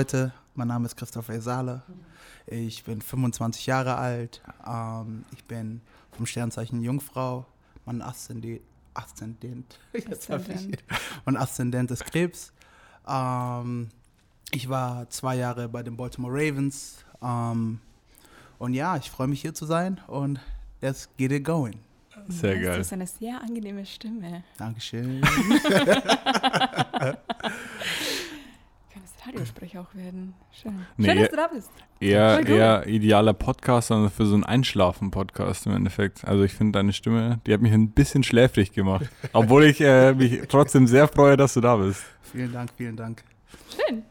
Leute, mein Name ist Christopher Esale. Ich bin 25 Jahre alt. Ähm, ich bin vom Sternzeichen Jungfrau. Mein Aszendent, Aszendent, Aszendent. mein Aszendent ist Krebs. Ähm, ich war zwei Jahre bei den Baltimore Ravens. Ähm, und ja, ich freue mich hier zu sein und let's get it going. Sehr Das geil. ist eine sehr angenehme Stimme. Dankeschön. Radiosprecher auch werden. Schön. Nee, Schön, dass du da bist. Eher, eher idealer Podcast, sondern für so einen Einschlafen-Podcast im Endeffekt. Also ich finde deine Stimme, die hat mich ein bisschen schläfrig gemacht. Obwohl ich äh, mich trotzdem sehr freue, dass du da bist. vielen Dank, vielen Dank. Schön.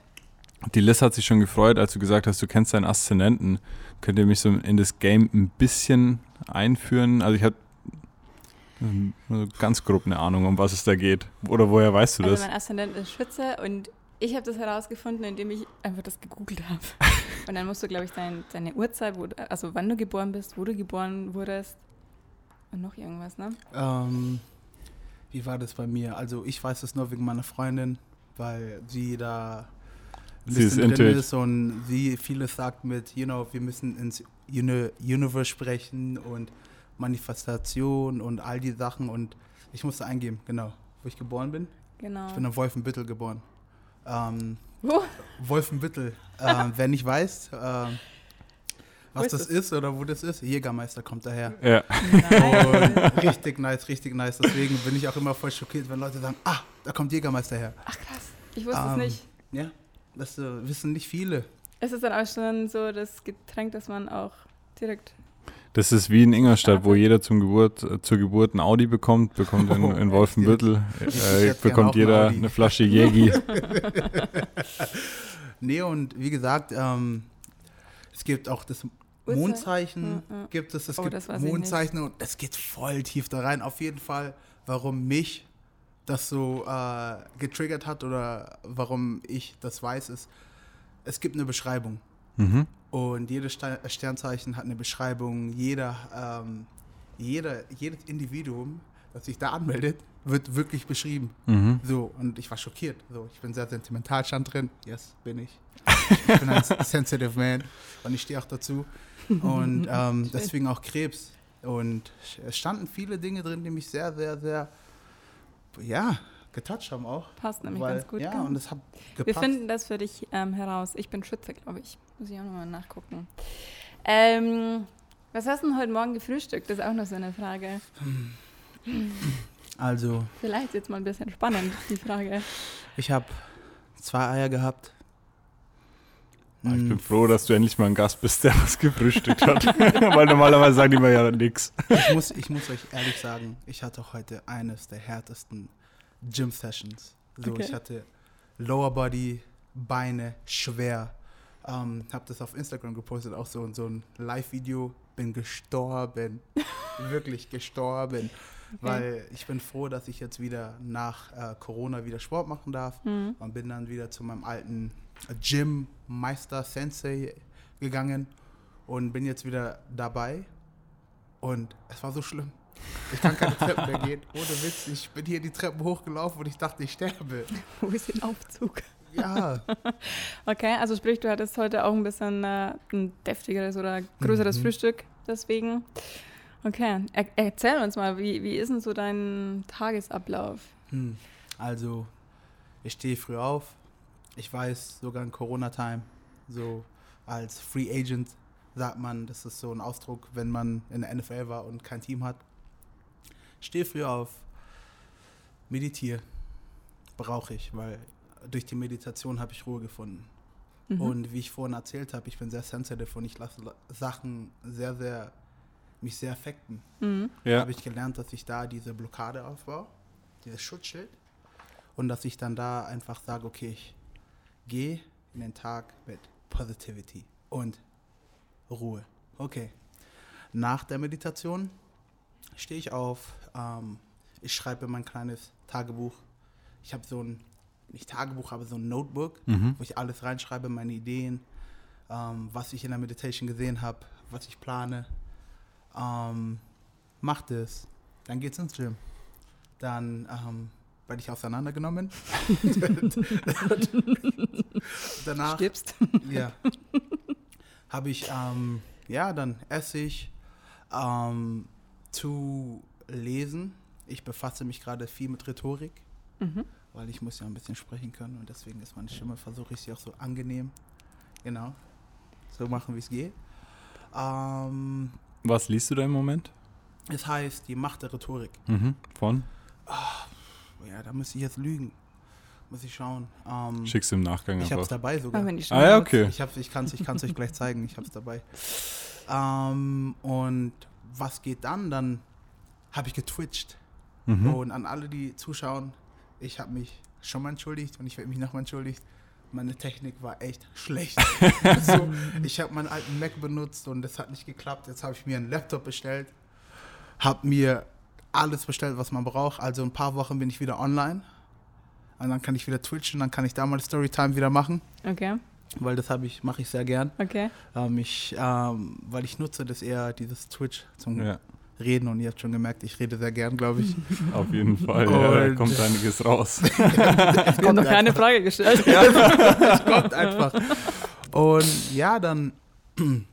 Die Liz hat sich schon gefreut, als du gesagt hast, du kennst deinen Aszendenten. Könnt ihr mich so in das Game ein bisschen einführen? Also ich habe ganz grob eine Ahnung, um was es da geht. Oder woher weißt du Also das? mein Aszendent ist Schütze und ich habe das herausgefunden, indem ich einfach das gegoogelt habe. Und dann musst du, glaube ich, dein, deine Uhrzeit, wo, du- also wann du geboren bist, wo du geboren wurdest und noch irgendwas, ne? Ähm, wie war das bei mir? Also ich weiß es nur wegen meiner Freundin, weil sie da ein Sie ist drin ist und sie vieles sagt mit, you know, wir müssen ins Uni Universe sprechen und Manifestation und all die Sachen und ich musste eingeben, genau, wo ich geboren bin. Genau. Ich bin in Wolfenbüttel geboren. Ähm, Wo? Wolfenbüttel. ähm, wer nicht weiß, ähm, was ist das das? ist oder wo das ist, Jägermeister kommt daher. Ja. Und richtig nice, richtig nice. Deswegen bin ich auch immer voll schockiert, wenn Leute sagen, ah, da kommt Jägermeister her. Ach krass. Ich wusste es Ähm, nicht. Ja, das äh, wissen nicht viele. Es ist dann auch schon so das Getränk, das man auch direkt. Das ist wie in Ingolstadt, wo jeder zum Geburt, äh, zur Geburt ein Audi bekommt, bekommt in, in Wolfenbüttel, äh, bekommt ein jeder Audi. eine Flasche Jägi. Nee, und wie gesagt, ähm, es gibt auch das Mondzeichen, Ja, ja. gibt es, es Oh, gibt das weiß ich Mondzeichen und es geht voll tief da rein. Auf jeden Fall, warum mich das so äh, getriggert hat oder warum ich das weiß, ist, es gibt eine Beschreibung. Mhm. Und jedes Ste- Sternzeichen hat eine Beschreibung. Jeder, ähm, jeder, jedes Individuum, das sich da anmeldet, wird wirklich beschrieben. Mhm. So, und ich war schockiert. So, ich bin sehr sentimental, stand drin. Yes, bin ich. Ich bin ein sensitive man und ich stehe auch dazu. Und ähm, deswegen auch Krebs. Und es standen viele Dinge drin, die mich sehr, sehr, sehr, ja, getoucht haben auch. Passt nämlich Weil- ganz gut. Ja, gell? und es hat Wir gepasst. finden das für dich ähm, heraus. Ich bin Schütze, glaube ich. Muss ich auch nochmal nachgucken. Ähm, was hast du denn heute Morgen gefrühstückt? Das ist auch noch so eine Frage. also, Vielleicht jetzt mal ein bisschen spannend, die Frage. ich habe zwei Eier gehabt. Ich bin Mm, froh, dass du endlich mal ein Gast bist, der was gefrühstückt hat. Weil normalerweise sagen die mir ja nix. ich, muss, ich muss euch ehrlich sagen, ich hatte heute eines der härtesten Gym-Sessions. So, Okay. ich hatte Lower Body, Beine, schwer. Ähm, hab das auf Instagram gepostet, auch so, so ein Live-Video. Bin gestorben. Wirklich gestorben. Weil ich bin froh, dass ich jetzt wieder nach äh, Corona wieder Sport machen darf. Hm. und bin dann wieder zu meinem alten Gym Meister Sensei gegangen und bin jetzt wieder dabei und es war so schlimm. Ich kann keine Treppen mehr gehen. Ohne Witz, ich bin hier die Treppen hochgelaufen und ich dachte, ich sterbe. Wo ist der Aufzug? Ja, Okay, also sprich, du hattest heute auch ein bisschen äh, ein deftigeres oder größeres Mhm. Frühstück, deswegen. Okay, er erzähl uns mal, wie, wie ist denn so dein Tagesablauf? hm. also ich stehe früh auf. Ich weiß sogar in Corona-Time, so als Free Agent sagt man, das ist so ein Ausdruck, wenn man in der NFL war und kein Team hat. Stehe früh auf, meditiere, brauche ich, weil durch die Meditation habe ich Ruhe gefunden. Mhm. Und wie ich vorhin erzählt habe, ich bin sehr sensitive und ich lasse la- Sachen sehr, sehr, mich sehr affekten. Mhm. Ja. Habe ich gelernt, dass ich da diese Blockade aufbaue, dieses Schutzschild. Und dass ich dann da einfach sage, okay, ich gehe in den Tag mit Positivity und Ruhe. Okay. Nach der Meditation stehe ich auf, ähm, ich schreibe mein kleines Tagebuch. Ich habe so ein, nicht Tagebuch, aber so ein Notebook, Mhm. wo ich alles reinschreibe, meine Ideen, ähm, was ich in der Meditation gesehen habe, was ich plane. Ähm, mach das. Dann geht's ins Gym. Dann ähm, werde ich auseinandergenommen. Danach Stirbst. ja. Habe ich, ähm, ja, dann Essig ähm, zu lesen. Ich befasse mich gerade viel mit Rhetorik, Mhm. weil ich muss ja ein bisschen sprechen können und deswegen ist meine Stimme, versuche ich sie auch so angenehm, genau, so machen, wie es geht. Ähm, Was liest du da im Moment? es heißt die Macht der Rhetorik. Mhm. Von? Ja, da muss ich jetzt lügen. Muss ich schauen. Ähm, Schickst du im Nachgang ich habe es dabei sogar. Die Ah ja, okay. Ich, ich kann es ich kann's euch gleich zeigen, ich habe es dabei. Ähm, und was geht dann? Dann habe ich getwitcht. Mhm. Und an alle, die zuschauen, ich habe mich schon mal entschuldigt und ich werde mich nochmal entschuldigt. Meine Technik war echt schlecht. so, ich habe meinen alten Mac benutzt und das hat nicht geklappt. Jetzt habe ich mir einen Laptop bestellt, habe mir alles bestellt, was man braucht. Also in ein paar Wochen bin ich wieder online. Und dann kann ich wieder twitchen, dann kann ich da mal Storytime wieder machen, Okay, weil das habe ich, mache ich sehr gern. okay. Ähm, ich, ähm, weil ich nutze das eher, dieses Twitch zum Ja, Reden und ihr habt schon gemerkt, ich rede sehr gern, glaube ich. auf jeden Fall. Ja, da kommt einiges raus. Ich habe noch keine. Frage gestellt. es kommt einfach. Und ja, dann,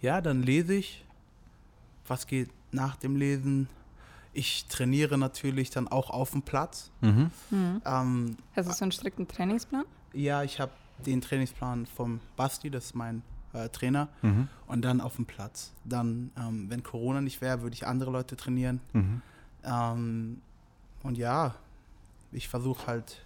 ja, dann lese ich. Was geht nach dem Lesen? Ich trainiere natürlich dann auch auf dem Platz. Mhm. Mhm. Ähm, Hast du so einen strikten Trainingsplan? ja, ich habe den Trainingsplan vom Basti, das ist mein äh, Trainer, Mhm. und dann auf dem Platz. Dann, ähm, wenn Corona nicht wäre, würde ich andere Leute trainieren. Mhm. Ähm, und ja, ich versuche halt,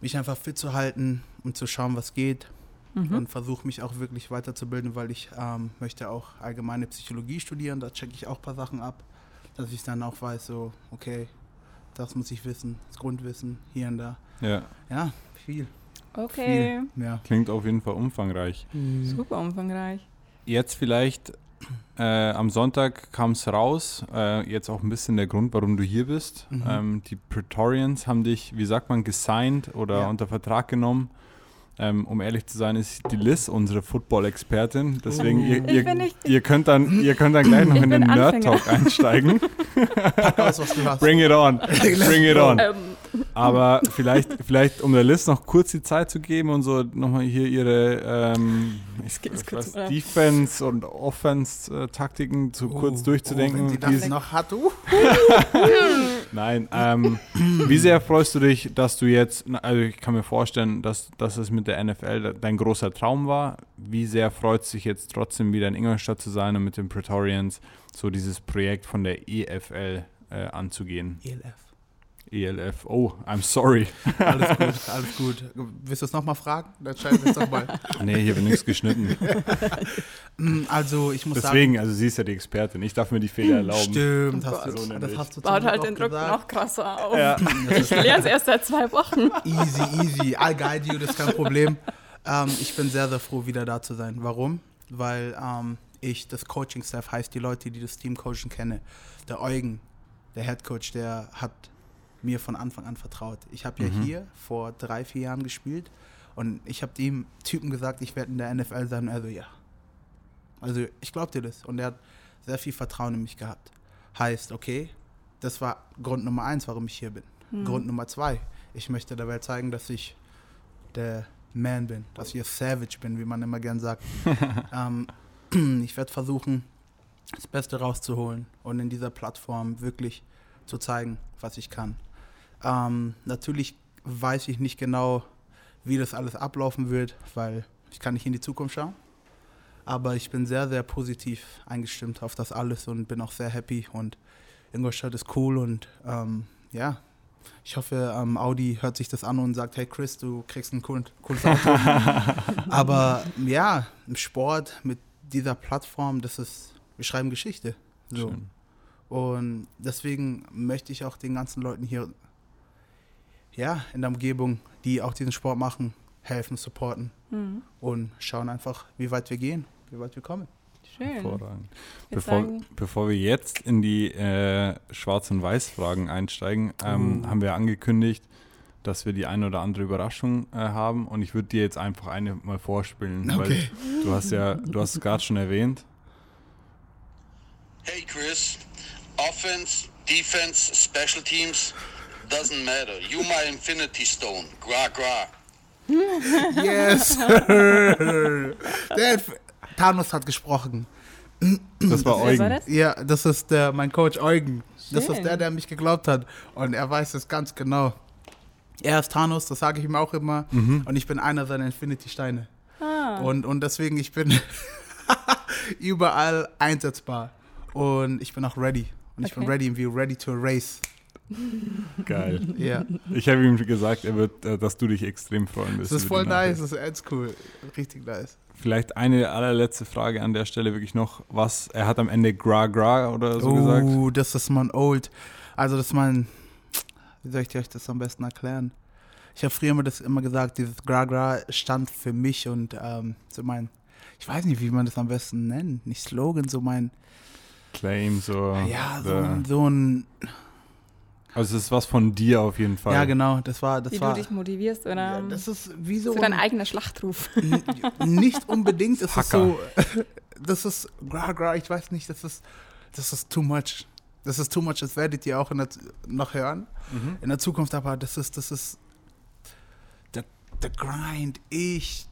mich einfach fit zu halten und zu schauen, was geht. Mhm. Und versuche mich auch wirklich weiterzubilden, weil ich ähm, möchte auch allgemeine Psychologie studieren. Da checke ich auch ein paar Sachen ab, dass ich dann auch weiß, so, okay, das muss ich wissen, das Grundwissen hier und da. Ja, Ja, viel. Okay, Viel, ja. klingt auf jeden Fall umfangreich. super umfangreich. Jetzt vielleicht äh, am Sonntag kam es raus, äh, jetzt auch ein bisschen der Grund, warum du hier bist. Mhm. Ähm, die Praetorians haben dich, wie sagt man, gesigned oder Ja. unter Vertrag genommen. Ähm, um ehrlich zu sein, ist die Liz unsere Football-Expertin. Deswegen, Oh. ihr, ihr, nicht- ihr, könnt dann, ihr könnt dann gleich noch Ich in den. Nerd-Talk einsteigen. Alles, was du hast. Bring it on. Bring it on. Ähm, Aber vielleicht, vielleicht, um der Liz noch kurz die Zeit zu geben und so nochmal hier ihre ähm, ich, Skills ich kurz weiß, mal. Defense- und Offense-Taktiken zu kurz Oh, durchzudenken. Oh, wenn sie Die- das noch hat, uh. Nein, ähm, wie sehr freust du dich, dass du jetzt, also ich kann mir vorstellen, dass, dass es mit der NFL dein großer Traum war. Wie sehr freut es dich jetzt trotzdem wieder in Ingolstadt zu sein und mit den Praetorians so dieses Projekt von der EFL äh, anzugehen? ELF. ELF, oh, I'm sorry. Alles gut, alles gut. Willst du es nochmal fragen? Dann schreiben wir es doch mal. Nee, hier wird nichts geschnitten. Mm, Also, ich muss Deswegen, also sie ist ja die Expertin. Ich darf mir die Fehler sagen, erlauben. stimmt, hast Oh du, Gott. das hast du baut halt den Druck gesagt. noch krasser auf. Ja. Ich lerne es erst seit zwei Wochen. easy, easy. I guide you, das ist kein Problem. Ähm, ich bin sehr, sehr froh, wieder da zu sein. Warum? Weil ähm, ich das Coaching-Staff heißt, die Leute, die das Team coachen, kenne. Der Eugen, der Head Coach, der hat mir von Anfang an vertraut. Ich habe ja Mhm. hier vor drei, vier Jahren gespielt und ich habe dem Typen gesagt, ich werde in der NFL sein. Also ja. Also ich glaube dir das. Und er hat sehr viel Vertrauen in mich gehabt. Heißt, okay, das war Grund Nummer eins, warum ich hier bin. Hm. Grund Nummer zwei, ich möchte der Welt zeigen, dass ich der Man bin, dass ich ein Savage bin, wie man immer gern sagt. ähm, ich werde versuchen, das Beste rauszuholen und in dieser Plattform wirklich zu zeigen, was ich kann. Ähm, natürlich weiß ich nicht genau, wie das alles ablaufen wird, weil ich kann nicht in die Zukunft schauen. Aber ich bin sehr, sehr positiv eingestimmt auf das alles und bin auch sehr happy und Ingolstadt ist cool und ähm, ja, ich hoffe, ähm, Audi hört sich das an und sagt, hey Chris, du kriegst ein cool, cooles Auto. Aber ja, im Sport mit dieser Plattform, das ist, wir schreiben Geschichte. So. Und deswegen möchte ich auch den ganzen Leuten hier, ja, in der Umgebung, die auch diesen Sport machen, helfen, supporten Hm. und schauen einfach, wie weit wir gehen, wie weit wir kommen. Schön. Bevor, bevor wir jetzt in die äh, Schwarz- und Weiß-Fragen einsteigen, ähm, Uh. haben wir angekündigt, dass wir die eine oder andere Überraschung äh, haben. Und ich würde dir jetzt einfach eine mal vorspielen, Okay. weil du hast ja, du hast es gerade schon erwähnt. Hey Chris, Offense, Defense, Special Teams. Doesn't matter. You my infinity stone. Gra gra. Yes, sir. Der hat, Thanos hat gesprochen. Das war Wer war Eugen. das? Ja, das ist der, mein Coach Eugen. Das Schön. ist der, der mich geglaubt hat. Und er weiß es ganz genau. Er ist Thanos, das sage ich ihm auch immer. Und ich bin einer seiner Infinity-Steine. Ah, Und, und deswegen, ich bin überall einsetzbar. Und ich bin auch ready. Und ich bin ready, wie ready to race. Geil. Ja. Ich habe ihm gesagt, er wird, äh, dass du dich extrem freuen wirst. Das ist voll nice, das ist ganz cool. Richtig nice. Vielleicht eine allerletzte Frage an der Stelle wirklich noch. Was, er hat am Ende Gra Gra oder so gesagt. Oh, das ist mein Old. Also, das ist mein. Wie soll ich euch das am besten erklären? Ich habe früher immer das immer gesagt, dieses Gra-Gra stand für mich und ähm, so mein. Ich weiß nicht, wie man das am besten nennt. Nicht Slogan, so mein. Claim, so. Ja, so, so ein. Also es ist was von dir auf jeden Fall. Ja, genau, das war. Das wie war du dich motivierst oder ja, das ist wie so. so dein ein- eigener Schlachtruf. Nicht unbedingt, es ist so, das ist, gra, gra, ich weiß nicht, das ist, das ist too much. Das ist too much, das werdet ihr auch in der, noch hören, Mhm. in der Zukunft, aber das ist, das ist, der, der Grind, ich,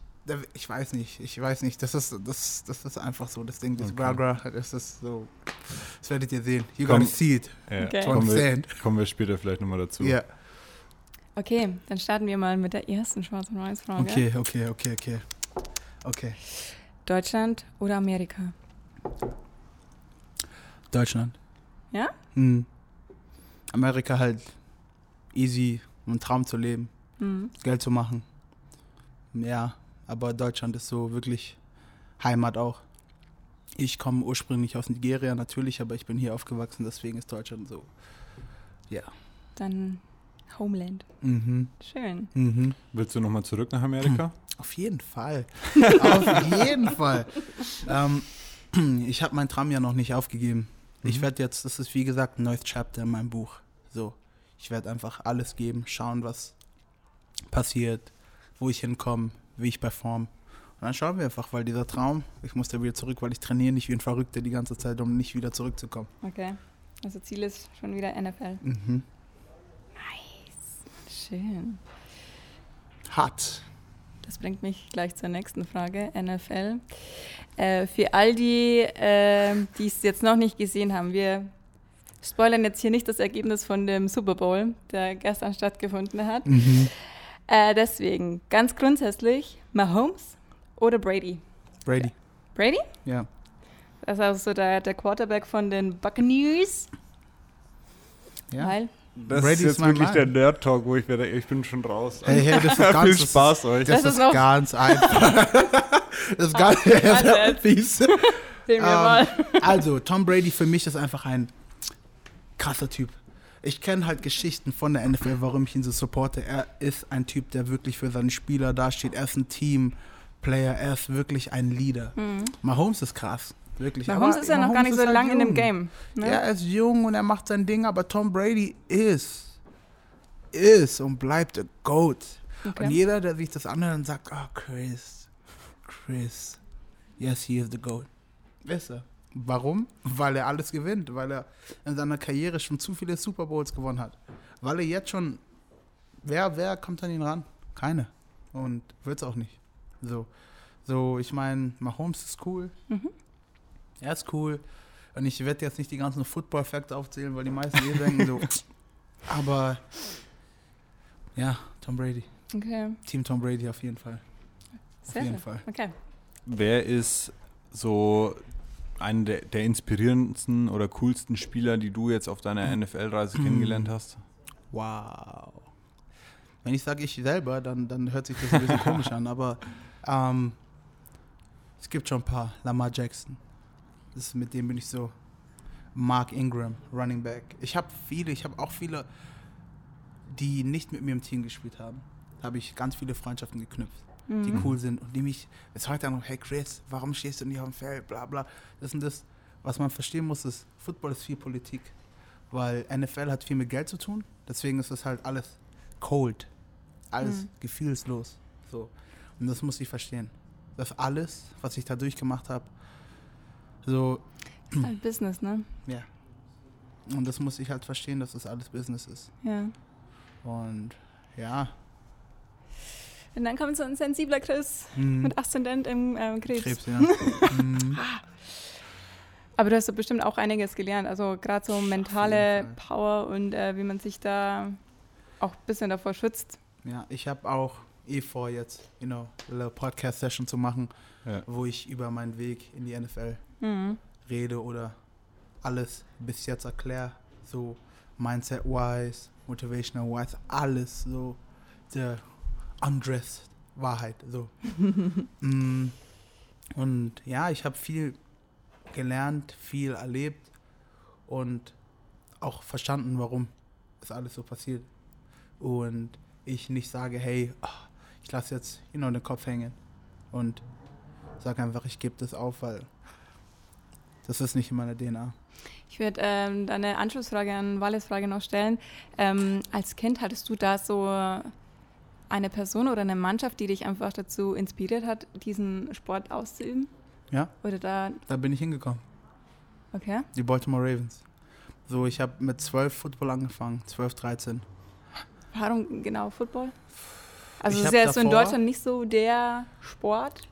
ich weiß nicht, ich weiß nicht, das ist, das, das ist einfach so, das Ding, das Okay. gra, gra, das ist so, das werdet ihr sehen. You Komm. gotta see it, Ja, Okay. kommen, wir, kommen wir später vielleicht nochmal dazu. Ja, Okay, dann starten wir mal mit der ersten Schwarz- und Weiß-Frage. okay, okay, okay, okay, okay. Deutschland oder Amerika? Deutschland. Ja? Hm. Amerika halt easy, um einen Traum zu leben, Mhm. Geld zu machen. Ja, aber Deutschland ist so wirklich Heimat auch. Ich komme ursprünglich aus Nigeria natürlich, aber ich bin hier aufgewachsen, deswegen ist Deutschland so. Ja. Dann Homeland. Mhm. Schön. Mhm. Willst du nochmal zurück nach Amerika? Auf jeden Fall. Auf jeden Fall. Ähm, ich habe meinen Traum ja noch nicht aufgegeben. Ich Mhm. werde jetzt, das ist wie gesagt ein neues Chapter in meinem Buch. So, ich werde einfach alles geben, schauen, was passiert, wo ich hinkomme, wie ich perform. Und dann schauen wir einfach, weil dieser Traum, ich muss da wieder zurück, weil ich trainiere nicht wie ein Verrückter die ganze Zeit, um nicht wieder zurückzukommen. Okay. Also Ziel ist schon wieder NFL. Mhm. Schön. Hart. Das bringt mich gleich zur nächsten Frage, NFL. Äh, für all die, äh, die es jetzt noch nicht gesehen haben, wir spoilern jetzt hier nicht das Ergebnis von dem Super Bowl, der gestern stattgefunden hat. Mhm. Äh, deswegen, ganz grundsätzlich, Mahomes oder Brady? Brady. Brady? Ja. Das ist also so der, der Quarterback von den Buccaneers. ja. Weil, Das Brady ist jetzt wirklich Mann. der Nerd-Talk, wo ich werde, ich bin schon raus. Hey, hey, das ist Viel ganz Spaß euch. Das, Das ist, ist ganz einfach. das ist ganz fies. sehen wir mal. Also, Tom Brady für mich ist einfach ein krasser Typ. Ich kenne halt Geschichten von der NFL, warum ich ihn so supporte. Er ist ein Typ, der wirklich für seine Spieler dasteht. Er ist ein Teamplayer. Er ist wirklich ein Leader. Mahomes ist krass. Wirklich. Mhm. Mahomes Aber ist ja noch gar nicht so halt lang in dem. Game. Ne? Ja, er ist jung und er macht sein Ding, aber Tom Brady ist, ist und bleibt der GOAT. Okay. Und jeder, der sich das anhört und sagt, oh Chris, Chris, yes, he is the GOAT. Ist er. Warum? Weil er alles gewinnt, weil er in seiner Karriere schon zu viele Super Bowls gewonnen hat. Weil er jetzt schon, wer, wer kommt an ihn ran? Keine. Und wird's auch nicht. So, so ich meine, Mahomes ist cool. Mhm. Er ist cool. Und ich werde jetzt nicht die ganzen Football-Facts aufzählen, weil die meisten eh denken so. Aber ja, Tom Brady. Okay, Team Tom Brady auf jeden Fall. Auf sehr jeden schön. Fall. Okay. Wer ist so einer der, der inspirierendsten oder coolsten Spieler, die du jetzt auf deiner NFL-Reise kennengelernt hast? Wow. Wenn ich sage ich selber, dann, dann hört sich das ein bisschen komisch an, aber ähm, es gibt schon ein paar. Lamar Jackson. Das mit dem bin ich so. Mark Ingram, Running Back. Ich habe viele, ich habe auch viele, die nicht mit mir im Team gespielt haben. Da habe ich ganz viele Freundschaften geknüpft, die Mhm. cool sind und die mich bis heute noch, hey Chris, warum stehst du nicht auf dem Feld, bla bla. Das und das. Was man verstehen muss, ist, Football ist viel Politik, weil NFL hat viel mit Geld zu tun, deswegen ist das halt alles cold, alles Mhm. gefühlslos. So. Und das muss ich verstehen. Das alles, was ich da durchgemacht habe, so, Ist halt Business, ne? ja. Und das muss ich halt verstehen, dass das alles Business ist. Ja. Und ja, Und dann kommt so ein sensibler Chris hm, mit Aszendent im ähm, Krebs. Krebs, ja. Hm, Aber du hast doch bestimmt auch einiges gelernt. Also gerade so mentale. Power und äh, wie man sich da auch ein bisschen davor schützt. ja, ich habe auch eh vor, jetzt, you know, eine Podcast-Session zu machen, Ja. wo ich über meinen Weg in die NFL Mhm. rede oder alles bis jetzt erkläre, so Mindset-wise, Motivational-wise, alles so der undressed Wahrheit, so. mm, und ja, ich habe viel gelernt, viel erlebt und auch verstanden, warum es alles so passiert. Und ich nicht sage, hey, ah, ich lasse jetzt, you know, den Kopf hängen und sage einfach, ich gebe das auf, weil das ist nicht in meiner DNA. Ich würde ähm, da eine Anschlussfrage an Walles Frage noch stellen. Ähm, als Kind hattest du da so eine Person oder eine Mannschaft, die dich einfach dazu inspiriert hat, diesen Sport auszuüben? Ja. Oder da, Da bin ich hingekommen. okay. Die Baltimore Ravens. So, ich habe mit 12 Football angefangen, 12, 13. Warum genau Football? Also Ich ist ja so in davor- Deutschland nicht so der Sport.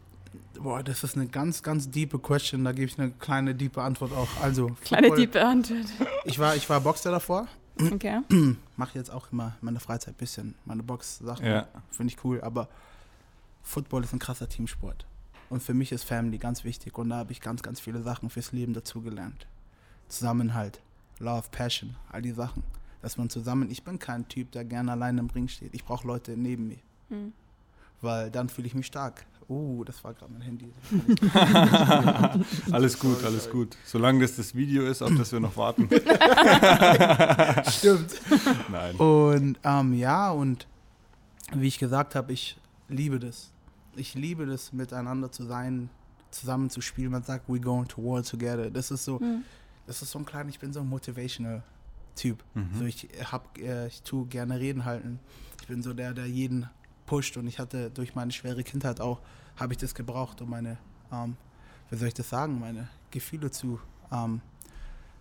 Boah, das ist eine ganz, ganz diepe Question. Da gebe ich eine kleine, diepe Antwort auch. Also, Kleine tiefe Antwort. Ich war, ich war Boxer davor. Okay. Mache jetzt auch immer in meiner Freizeit ein bisschen meine Box-Sachen. Ja. Finde ich cool. Aber Football ist ein krasser Teamsport. Und für mich ist Family ganz wichtig. Und da habe ich ganz, ganz viele Sachen fürs Leben dazugelernt. Zusammenhalt, Love, Passion, all die Sachen. Dass man zusammen, ich bin kein Typ, der gerne alleine im Ring steht. Ich brauche Leute neben mir. Hm. Weil dann fühle ich mich stark. Oh, das war gerade mein Handy. Alles gut, alles gut. Solange das das Video ist, auf das wir noch warten. Stimmt. Nein. Und ähm, ja, und wie ich gesagt habe, ich liebe das. Ich liebe das, miteinander zu sein, zusammen zu spielen. Man sagt, we're going to war together. Das ist so, Hm. das ist so ein kleiner, ich bin so ein motivational Typ. Mhm. So ich hab, äh, ich tue gerne Reden halten. Ich bin so der, der jeden pusht und ich hatte durch meine schwere Kindheit auch, habe ich das gebraucht, um meine, ähm, wie soll ich das sagen, meine Gefühle zu ähm,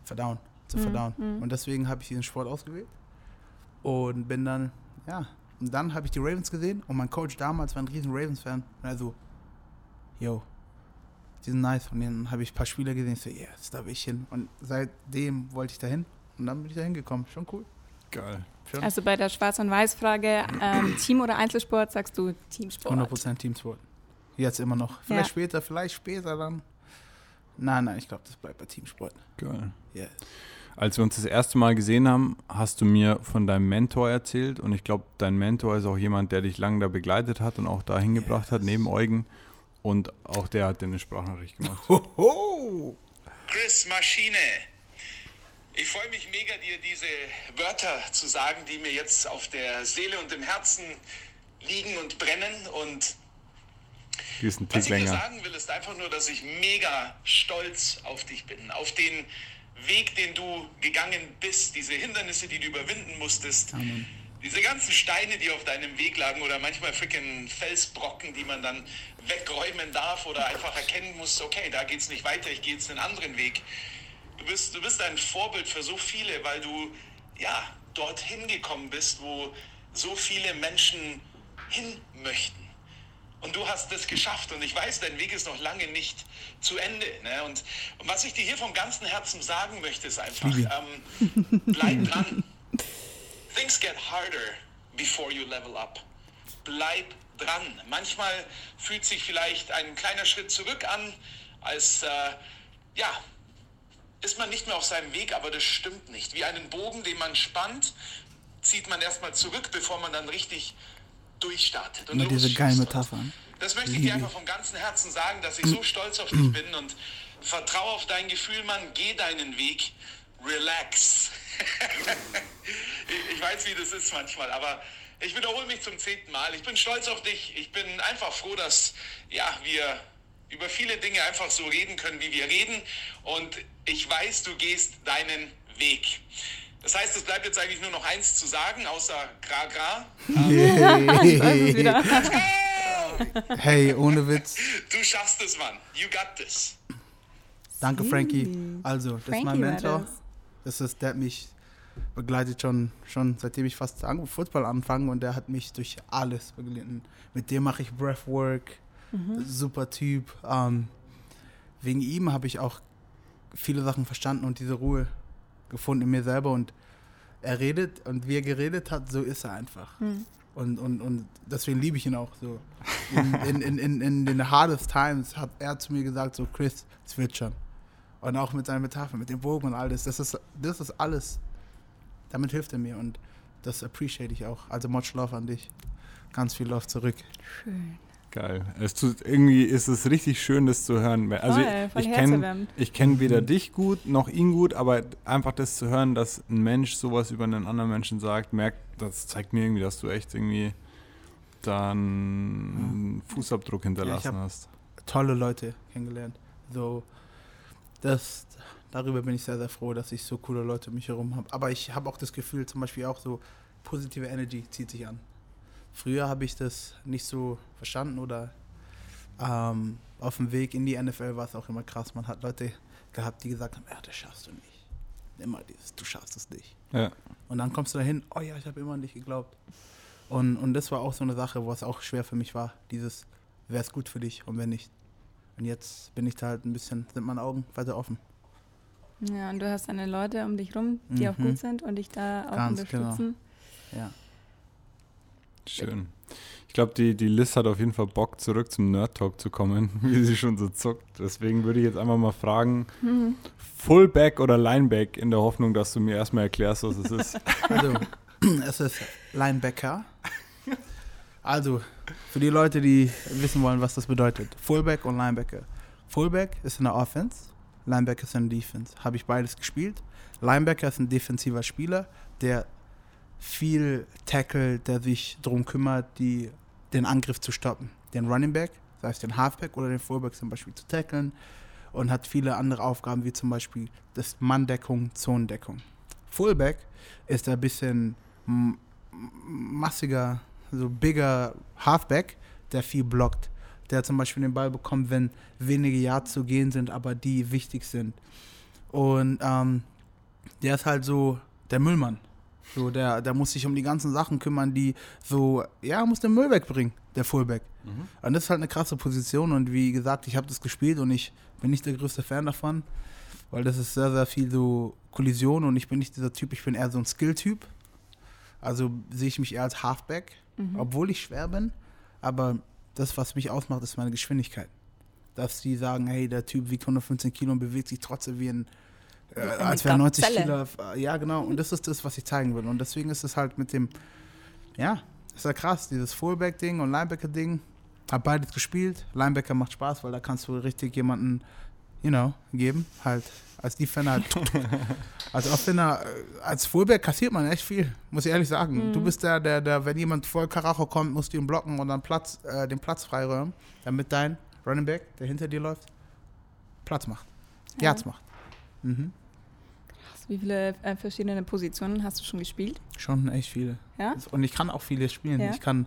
verdauen, zu Mhm, verdauen. mhm. Und deswegen habe ich diesen Sport ausgewählt und bin dann, ja, und dann habe ich die Ravens gesehen und mein Coach damals war ein riesen Ravens-Fan und er so, yo, die sind nice. Und dann habe ich ein paar Spieler gesehen, ich so, yes, da will ich hin. Und seitdem wollte ich dahin und dann bin ich da hingekommen. Schon cool. Geil. Schon Also bei der Schwarz- und Weiß-Frage, ähm, Team- oder Einzelsport, sagst du Teamsport. 100% Teamsport. Jetzt immer noch. Vielleicht Ja. später, vielleicht später dann. Nein, nein, ich glaube, das bleibt bei Teamsport. Geil. Yes. Als wir uns das erste Mal gesehen haben, hast du mir von deinem Mentor erzählt und ich glaube, dein Mentor ist auch jemand, der dich lange da begleitet hat und auch da hingebracht hat, neben Eugen. Und auch der hat dir eine Sprachnachricht gemacht. Hoho! Chris Maschine. Ich freue mich mega, dir diese Wörter zu sagen, die mir jetzt auf der Seele und im Herzen liegen und brennen. Und was ich dir länger. sagen will, ist einfach nur, dass ich mega stolz auf dich bin. Auf den Weg, den du gegangen bist, diese Hindernisse, die du überwinden musstest. Amen. Diese ganzen Steine, die auf deinem Weg lagen oder manchmal freaking Felsbrocken, die man dann wegräumen darf oder einfach erkennen muss, okay, da geht's nicht weiter, ich gehe jetzt einen anderen Weg. Du bist, du bist ein Vorbild für so viele, weil du ja dorthin gekommen bist, wo so viele Menschen hin möchten. Und du hast es geschafft und ich weiß, dein Weg ist noch lange nicht zu Ende. Ne? Und, und was ich dir hier vom ganzen Herzen sagen möchte, ist einfach, ähm, bleib dran. Things get harder before you level up. Bleib dran. Manchmal fühlt sich vielleicht ein kleiner Schritt zurück an, als äh, ja, ist man nicht mehr auf seinem Weg, aber das stimmt nicht. Wie einen Bogen, den man spannt, zieht man erstmal zurück, bevor man dann richtig durchstartet. Und Immer diese geilen Metaphern. Das möchte ich dir einfach vom ganzen Herzen sagen, dass ich so stolz auf dich bin und vertraue auf dein Gefühl, Mann, geh deinen Weg, relax. ich, ich weiß, wie das ist manchmal, aber ich wiederhole mich zum zehnten Mal. Ich bin stolz auf dich. Ich bin einfach froh, dass ja, wir über viele Dinge einfach so reden können, wie wir reden. Und ich weiß, du gehst deinen Weg. Das heißt, es bleibt jetzt eigentlich nur noch eins zu sagen, außer Gra Gra. Hey, ohne Witz. Du schaffst es, Mann. You got this. Danke, Frankie. Also, das ist mein Frankie Mentor. das. Ist, der hat mich begleitet schon, schon seitdem ich fast an, Football anfange und der hat mich durch alles begleiten. Mit dem mache ich Breathwork, Mhm. super Typ. Ähm, wegen ihm habe ich auch viele Sachen verstanden und diese Ruhe gefunden in mir selber und er redet und wie er geredet hat, so ist er einfach. Mhm. Und, und, und deswegen liebe ich ihn auch so. In, in, in, in, den hardest times hat er zu mir gesagt, so Chris, es wird schon. Und auch mit seinen Metaphern, mit dem Bogen und alles. Das ist, das ist alles. Damit hilft er mir und das appreciate ich auch. Also much love an dich. Ganz viel Love zurück. Schön. Geil. Es tut, irgendwie ist es richtig schön, das zu hören. Also voll, voll ich, ich kenne kenn weder Mhm. dich gut noch ihn gut, aber einfach das zu hören, dass ein Mensch sowas über einen anderen Menschen sagt, merkt, das zeigt mir irgendwie, dass du echt irgendwie dann einen Fußabdruck hinterlassen hab- hast. Tolle Leute kennengelernt. So, das, darüber bin ich sehr, sehr froh, dass ich so coole Leute um mich herum habe. Aber ich habe auch das Gefühl, zum Beispiel auch so, positive Energy zieht sich an. Früher habe ich das nicht so verstanden oder ähm, auf dem Weg in die NFL war es auch immer krass. Man hat Leute gehabt, die gesagt haben, ja, das schaffst du nicht. Immer dieses, du schaffst es nicht. Ja. Und dann kommst du dahin, oh ja, ich habe immer an dich geglaubt. Und, und das war auch so eine Sache, wo es auch schwer für mich war. Dieses, wäre es gut für dich und wenn nicht. Und jetzt bin ich da halt ein bisschen, sind meine Augen weiter offen. Ja, und du hast deine Leute um dich rum, die auch Mhm. gut sind und dich da auch Ganz genau. unterstützen. Ja. Schön. Ich glaube, die, die Liz hat auf jeden Fall Bock, zurück zum Nerd Talk zu kommen, wie sie schon so zuckt. Deswegen würde ich jetzt einfach mal fragen, Mhm. Fullback oder Lineback, in der Hoffnung, dass du mir erstmal erklärst, was es ist. Also, es ist Linebacker. Also, für die Leute, die wissen wollen, was das bedeutet. Fullback und Linebacker. Fullback ist in der Offense, Linebacker ist in der Defense. Habe ich beides gespielt. Linebacker ist ein defensiver Spieler, der viel tackelt, der sich darum kümmert, die, den Angriff zu stoppen. Den Running Back, sei es den Halfback oder den Fullback zum Beispiel zu tackeln und hat viele andere Aufgaben, wie zum Beispiel das Manndeckung, Zonendeckung. Fullback ist ein bisschen massiger, so bigger Halfback, der viel blockt. Der zum Beispiel den Ball bekommt, wenn wenige Yards zu gehen sind, aber die wichtig sind. Und ähm, der ist halt so der Müllmann. So, der, der muss sich um die ganzen Sachen kümmern, die so, ja, muss den Müll wegbringen, der Fullback. Und das ist halt eine krasse Position und wie gesagt, ich habe das gespielt und ich bin nicht der größte Fan davon, weil das ist sehr, sehr viel so Kollision und ich bin nicht dieser Typ, ich bin eher so ein Skill-Typ. Also sehe ich mich eher als Halfback, Mhm. obwohl ich schwer bin, aber das, was mich ausmacht, ist meine Geschwindigkeit. Dass die sagen, hey, der Typ wiegt 115 Kilo und bewegt sich trotzdem wie ein, äh, als wäre er 90 Gazelle. Kilo. Ja, genau. Und das ist das, was ich zeigen will. Und deswegen ist es halt mit dem, ja, ist ja krass, dieses Fullback-Ding und Linebacker-Ding. Hab beides gespielt. Linebacker macht Spaß, weil da kannst du richtig jemanden, you know, geben. Halt als Defender halt. als Offender, äh, als Fullback kassiert man echt viel, muss ich ehrlich sagen. Mhm. Du bist der, der, der, wenn jemand voll Karacho kommt, musst du ihn blocken und dann Platz, äh, den Platz freiräumen, damit dein Running Back, der hinter dir läuft, Platz macht. Ja. Yards macht. Mhm. Wie viele äh, verschiedene Positionen hast du schon gespielt? Schon echt viele. Ja? Und ich kann auch viele spielen. Ja. Ich kann,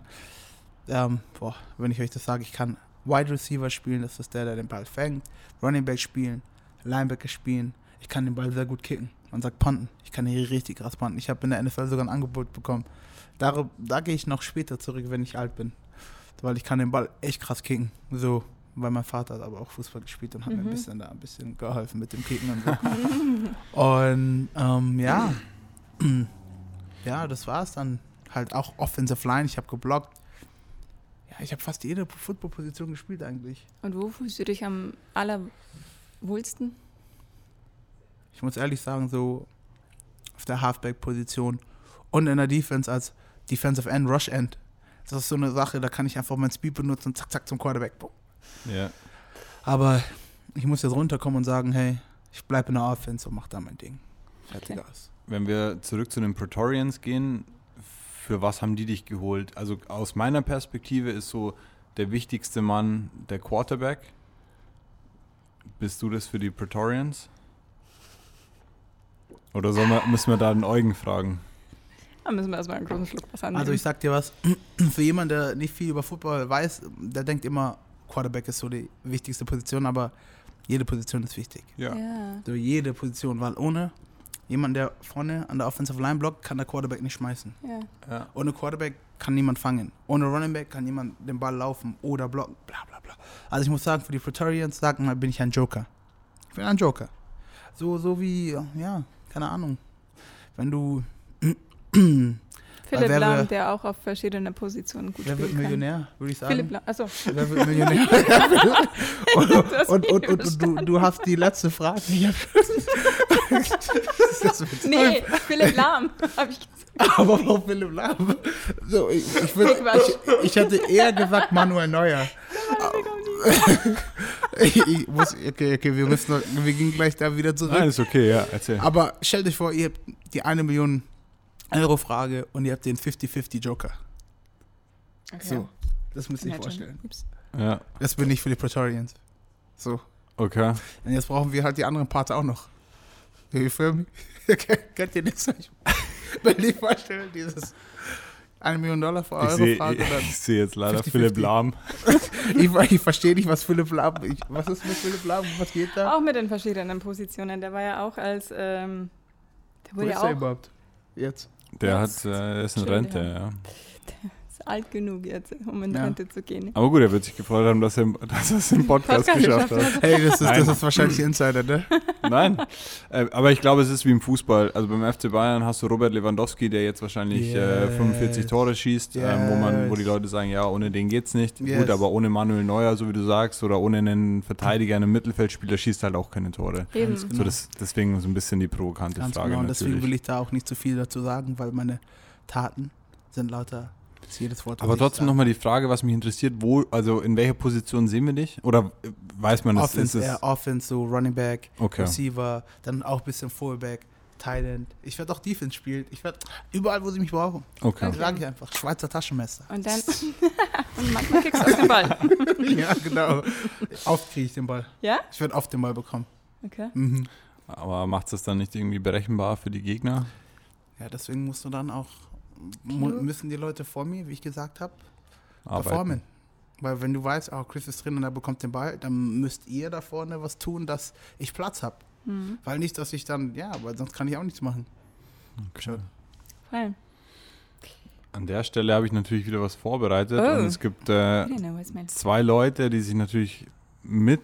ähm, boah, wenn ich euch das sage, ich kann Wide Receiver spielen, das ist der, der den Ball fängt, Running Back spielen, Linebacker spielen. Ich kann den Ball sehr gut kicken. Man sagt punten. Ich kann hier richtig krass punten. Ich habe in der NFL sogar ein Angebot bekommen. Dar da gehe ich noch später zurück, wenn ich alt bin. Weil ich kann den Ball echt krass kicken. So, weil mein Vater hat aber auch Fußball gespielt und hat mir Mhm. ein bisschen da ein bisschen geholfen mit dem Kicken und so. und ähm, ja, ja, das war's dann. Halt auch Offensive Line, ich habe geblockt. Ja, ich habe fast jede Football-Position gespielt eigentlich. Und wo fühlst du dich am allerwohlsten? Ich muss ehrlich sagen, so auf der Halfback-Position und in der Defense als Defensive End, Rush End. Das ist so eine Sache, da kann ich einfach mein Speed benutzen und zack, zack zum Quarterback. Boom. Ja. Aber ich muss jetzt runterkommen und sagen, hey, ich bleibe in der Offense und mach da mein Ding. Fertig Okay. aus. Wenn wir zurück zu den Praetorians gehen, für was haben die dich geholt? Also aus meiner Perspektive ist so der wichtigste Mann der Quarterback. Bist du das für die Praetorians? Oder soll man, müssen wir da den Eugen fragen? Da müssen wir erstmal einen großen Schluck Wasser nehmen. Also ich sag dir was, für jemanden, der nicht viel über Football weiß, der denkt immer, Quarterback ist so die wichtigste Position, aber jede Position ist wichtig. ja. So jede Position, weil ohne jemand, der vorne an der Offensive Line blockt, kann der Quarterback nicht schmeißen. Ja. Ja. Ohne Quarterback kann niemand fangen. Ohne Running Back kann niemand den Ball laufen oder blocken. Bla bla bla. Also ich muss sagen, für die Praetorians, sagen mal, bin ich ein Joker. Ich bin ein Joker. So, so wie, ja, keine Ahnung. Wenn du. Philipp wer Lahm, wir- der auch auf verschiedenen Positionen gut Wer wird spielen kann. Millionär, würde ich sagen. Philipp Lahm, achso. Wer wird Millionär? und, und, und, und, und du, du hast die letzte Frage. Ich hab- das ist Nee, Philipp Lahm, habe ich gesagt. Aber warum Philipp Lahm? So, ich, ich, würd, ich, ich hätte eher gesagt Manuel Neuer. ich, muss, okay, okay, wir müssen, noch, wir gehen gleich da wieder zurück. Nein, ist okay, ja, erzähl. Aber stellt euch vor, ihr habt die eine Million Euro Frage und ihr habt den 50-50 Joker. Okay. So, das müsst ihr euch vorstellen. Ja, Das bin ich für die Praetorians. So. okay. Und jetzt brauchen wir halt die anderen Parts auch noch. You feel me? Könnt ihr das euch dir vorstellen? Dieses 1 Million Dollar für Ich eure sehe Frage? Oder? ich seh jetzt leider 50-50. Philipp Lahm. Ich, ich verstehe nicht, was Philipp Lahm. Ich, was ist mit Philipp Lahm? Was geht da? Auch mit den verschiedenen Positionen. Der war ja auch als, ähm, der Wo wurde ist ja er auch überhaupt? Jetzt. Der Jetzt. hat, äh, ist in Rente, ja. ist alt genug jetzt, um in Ja. Rente zu gehen. Aber gut, er wird sich gefreut haben, dass er, dass er es im Podcast Podcast geschafft geschafft hat. Hey, das ist, das ist wahrscheinlich Insider, ne? Nein, äh, aber ich glaube, es ist wie im Fußball. Also beim FC Bayern hast du Robert Lewandowski, der jetzt wahrscheinlich äh, Yes. 45 Tore schießt, ähm, wo, man, wo die Yes. Leute sagen, ja, ohne den geht's nicht. Yes. Gut, aber ohne Manuel Neuer, so wie du sagst, oder ohne einen Verteidiger, einen Mittelfeldspieler schießt halt auch keine Tore. Eben. Genau. So das, deswegen so ein bisschen die provokante Ganz Frage genau. Und deswegen will ich da auch nicht zu viel dazu sagen, weil meine Taten sind lauter als jedes Wort. aber trotzdem nochmal die Frage, was mich interessiert, wo, also in welcher Position sehen wir dich? Oder äh, weiß man, das ist Offense, es? eher Offense, so Running Back, Okay. Receiver, dann auch ein bisschen Fullback, End. Ich werde auch Defense spielen. Ich werde überall, wo sie mich brauchen. Okay. Okay. Sage ich einfach. Schweizer Taschenmesser. Und dann, und manchmal kriegst du auch den Ball. ja, genau. Oft kriege ich den Ball. Ja? Ich werde oft den Ball bekommen. Okay. Mhm. Aber macht es das dann nicht irgendwie berechenbar für die Gegner? Ja, deswegen musst du dann auch, müssen die Leute vor mir, wie ich gesagt habe, performen. Weil wenn du weißt, oh, Chris ist drin und er bekommt den Ball, dann müsst ihr da vorne was tun, dass ich Platz habe. Mhm. Weil nicht, dass ich dann, ja, weil sonst kann ich auch nichts machen. Okay. Voll. An der Stelle habe ich natürlich wieder was vorbereitet Oh. und es gibt äh, zwei Leute, die sich natürlich mit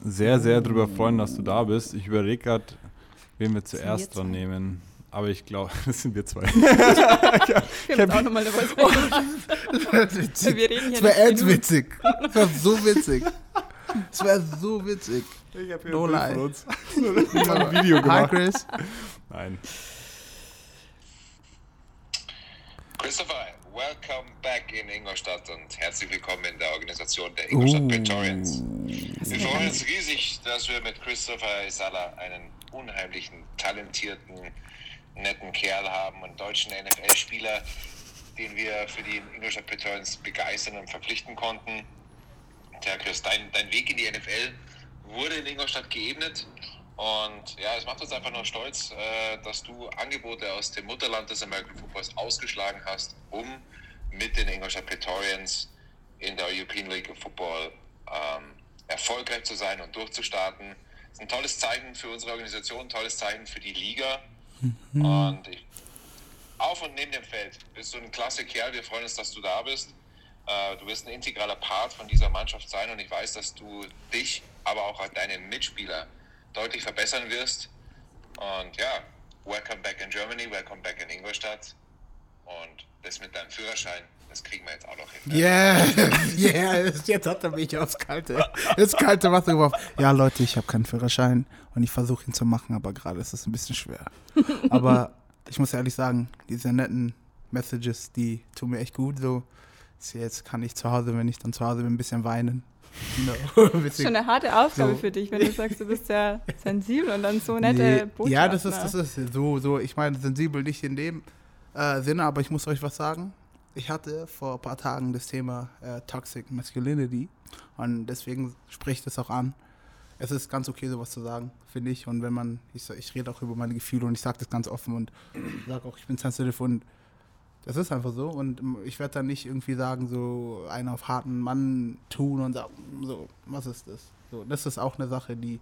sehr, sehr darüber freuen, dass du da bist. Ich überlege gerade, wen wir zuerst dran zwei? nehmen. Aber ich glaube, das sind wir zwei. Wir haben jetzt auch nochmal eine Voicemail gemacht. witzig. Wir reden hier Das wäre nicht echt witzig. Das wäre so witzig. Das wäre so witzig. Ich habe No lie. uns ein Video Hi gemacht. Chris. Nein. Christopher, welcome back in Ingolstadt und herzlich willkommen in der Organisation der Ingolstadt Praetorians. Wir freuen uns riesig, dass wir mit Christopher Isala einen unheimlichen, talentierten, netten Kerl haben, einen deutschen NFL-Spieler, den wir für die Ingolstadt Praetorians begeistern und verpflichten konnten. Tja, Chris, dein, dein Weg in die NFL wurde in Ingolstadt geebnet. Und ja, es macht uns einfach nur stolz, äh, dass du Angebote aus dem Mutterland des American Footballs ausgeschlagen hast, um mit den Ingolstadt Praetorians in der European League of Football ähm, erfolgreich zu sein und durchzustarten. Das ist ein tolles Zeichen für unsere Organisation, ein tolles Zeichen für die Liga. Und ich, auf und neben dem Feld bist du ein klasse Kerl. Wir freuen uns, dass du da bist. Äh, Du wirst ein integraler Part von dieser Mannschaft sein und ich weiß, dass du dich, aber auch deine Mitspieler deutlich verbessern wirst. Und ja, welcome back in Germany, welcome back in Ingolstadt. Und das mit deinem Führerschein, das kriegen wir jetzt auch noch hin. Yeah, yeah, jetzt hat er mich aufs Kalte. Jetzt kalte Wasser geworfen. Ja, Leute, ich habe keinen Führerschein und ich versuche ihn zu machen, aber gerade ist es ein bisschen schwer. Aber ich muss ehrlich sagen, diese netten Messages, die tun mir echt gut. So, jetzt kann ich zu Hause, wenn ich dann zu Hause bin, ein bisschen weinen. No, Das ist schon eine harte Aufgabe So. für dich, wenn du sagst, du bist sehr sensibel und dann so nette Botschaften. Nee, ja, das ist, das ist so, so, ich meine, sensibel nicht in dem äh, Sinne, aber ich muss euch was sagen. Ich hatte vor ein paar Tagen das Thema äh, Toxic Masculinity und deswegen spricht es auch an. Es ist ganz okay, sowas zu sagen, finde ich. Und wenn man, ich, ich rede auch über meine Gefühle und ich sage das ganz offen und sage auch, ich bin sensitive und das ist einfach so. Und ich werde dann nicht irgendwie sagen, so einen auf harten Mann tun und sagen, so, was ist das? So, das ist auch eine Sache, die,